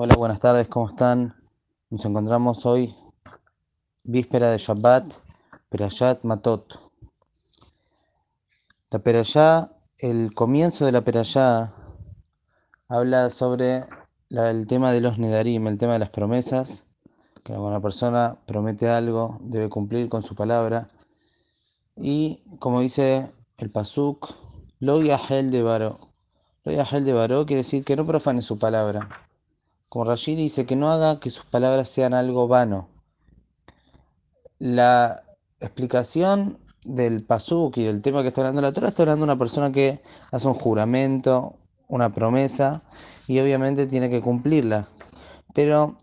Hola, buenas tardes, ¿cómo están? Nos encontramos hoy, víspera de Shabbat, Perayat Matot. La Perayá, el comienzo de la Perayá, habla sobre la- el tema de los Nedarim, el tema de las promesas, que cuando una persona promete algo, debe cumplir con su palabra. Y como dice el Pasuk, Lo Yahel de Baró. Lo Yahel de Baró quiere decir que no profane su palabra. Como Rashid dice, que no haga que sus palabras sean algo vano. La explicación del pasuk y del tema que está hablando la Torah está hablando de una persona que hace un juramento, una promesa, y obviamente tiene que cumplirla. Pero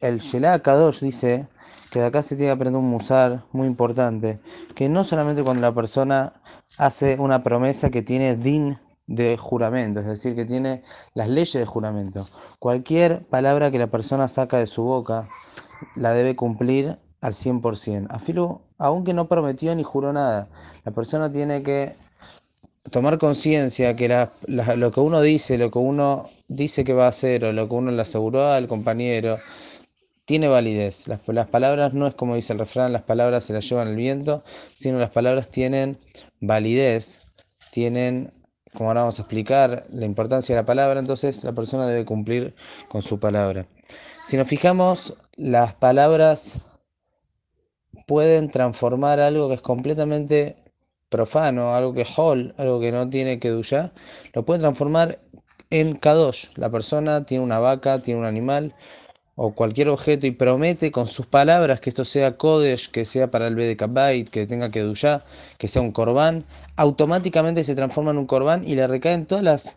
el Shelah Kadosh dice que de acá se tiene que aprender un musar muy importante, que no solamente cuando la persona hace una promesa que tiene din de juramento, es decir, que tiene las leyes de juramento. Cualquier palabra que la persona saca de su boca la debe cumplir al 100%. Afilo, aunque no prometió ni juró nada, la persona tiene que tomar conciencia que lo que uno dice, lo que uno dice que va a hacer o lo que uno le aseguró al compañero, tiene validez. Las, las palabras no es como dice el refrán, las palabras se las llevan el viento, sino las palabras tienen validez, tienen, como ahora vamos a explicar, la importancia de la palabra, entonces la persona debe cumplir con su palabra. Si nos fijamos, las palabras pueden transformar algo que es completamente profano, algo que es hol, algo que no tiene que duya, lo pueden transformar en kadosh. La persona tiene una vaca, tiene un animal o cualquier objeto y promete con sus palabras que esto sea kodesh, que sea para el Bedekabait, que tenga que duya, que sea un corbán, automáticamente se transforma en un corbán y le recaen todas las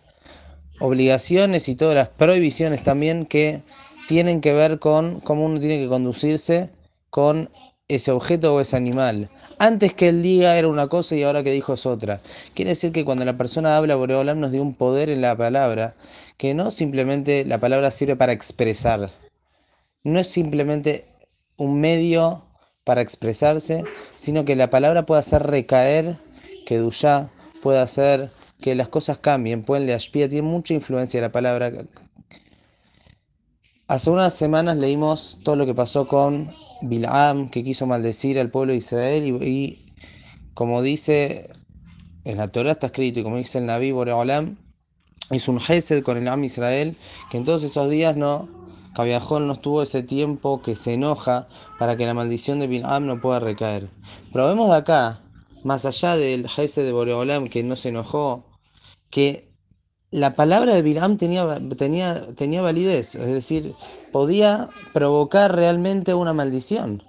obligaciones y todas las prohibiciones también que tienen que ver con cómo uno tiene que conducirse con ese objeto o ese animal. Antes que él diga era una cosa y ahora que dijo es otra. Quiere decir que cuando la persona habla, Boreolam nos dio un poder en la palabra, que no simplemente la palabra sirve para expresar, no es simplemente un medio para expresarse, sino que la palabra puede hacer recaer, que Duyá puede hacer que las cosas cambien, pueden le ashpia, tiene mucha influencia la palabra. Hace unas semanas leímos todo lo que pasó con Bilam, que quiso maldecir al pueblo de Israel, y, y como dice en la Torah está escrito, y como dice el Naví Boreolam, es un Gesed con el Am Israel, que en todos esos días no, Cabiajón no estuvo ese tiempo que se enoja para que la maldición de Bilam no pueda recaer. Pero vemos de acá, más allá del Gesed de Boreolam que no se enojó, que la palabra de Bilam tenía, tenía, tenía validez, es decir, podía provocar realmente una maldición.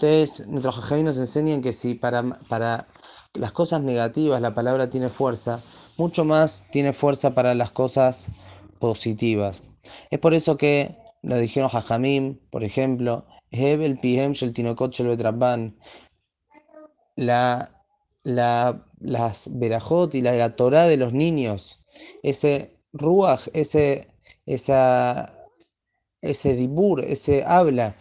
Entonces, nuestros jajamí nos enseñan que si para, para las cosas negativas la palabra tiene fuerza, mucho más tiene fuerza para las cosas positivas. Es por eso que lo dijeron Jajamim, por ejemplo, Hebel Pihem la, la, las Berajot y la, la Torah de los niños, ese Ruach, ese, esa, ese Dibur, ese habla,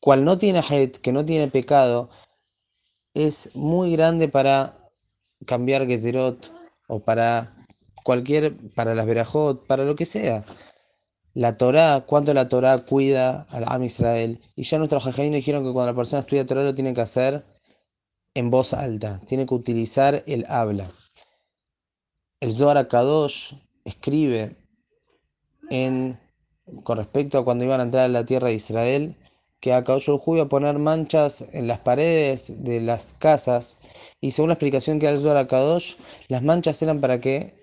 cual no tiene Het, que no tiene pecado, es muy grande para cambiar Gezerot o para cualquier, para las Berajot, para lo que sea. La Torah, cuánto la Torah cuida al Am Israel. Y ya nuestros jajaínos dijeron que cuando la persona estudia Torah lo tiene que hacer en voz alta, tiene que utilizar el habla. El Zohar Kadosh escribe en, con respecto a cuando iban a entrar a la tierra de Israel, que a Kadosh iba a poner manchas en las paredes de las casas, y según la explicación que da el Zohar Kadosh, las manchas eran para que,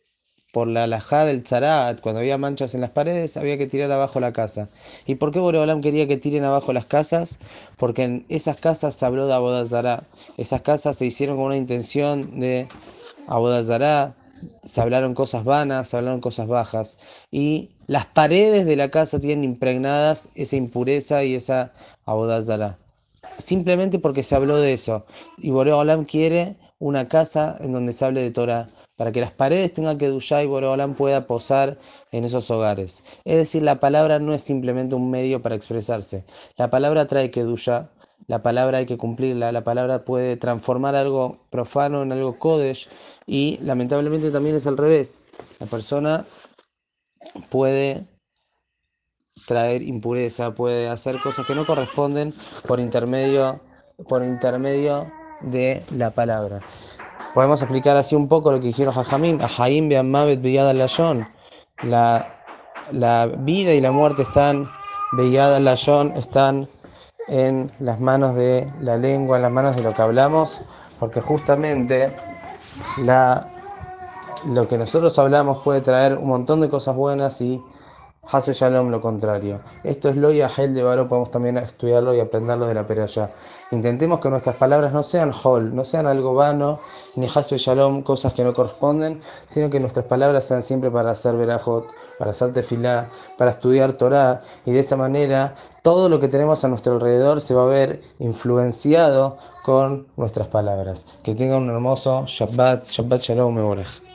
por la alajá del tzarat, cuando había manchas en las paredes, había que tirar abajo la casa. ¿Y por qué Boreolam quería que tiren abajo las casas? Porque en esas casas se habló de Abodazará. Esas casas se hicieron con una intención de Abodazará, se hablaron cosas vanas, se hablaron cosas bajas. Y las paredes de la casa tienen impregnadas esa impureza y esa Abodazará. Simplemente porque se habló de eso. Y Boreolam quiere una casa en donde se hable de Torah, para que las paredes tengan que duya y Boreolam pueda posar en esos hogares. Es decir, la palabra no es simplemente un medio para expresarse. La palabra trae que duya, la palabra hay que cumplirla, la palabra puede transformar algo profano en algo kodesh y lamentablemente también es al revés. La persona puede traer impureza, puede hacer cosas que no corresponden por intermedio, por intermedio de la palabra. Podemos explicar así un poco lo que dijeron Jajamim, Ahaim Beamavet Beyad Layón. La, la vida y la muerte están, Beyad Layón, están en las manos de la lengua, en las manos de lo que hablamos, porque justamente la, lo que nosotros hablamos puede traer un montón de cosas buenas y Hasu Shalom lo contrario. Esto es lo y Ahel de Baro, podemos también estudiarlo y aprenderlo de la peralla. Intentemos que nuestras palabras no sean hol, no sean algo vano, ni Hasu Shalom, cosas que no corresponden, sino que nuestras palabras sean siempre para hacer verajot, para hacer tefilá, para estudiar Torah, y de esa manera todo lo que tenemos a nuestro alrededor se va a ver influenciado con nuestras palabras. Que tengan un hermoso Shabbat, Shabbat Shalom Mevorech.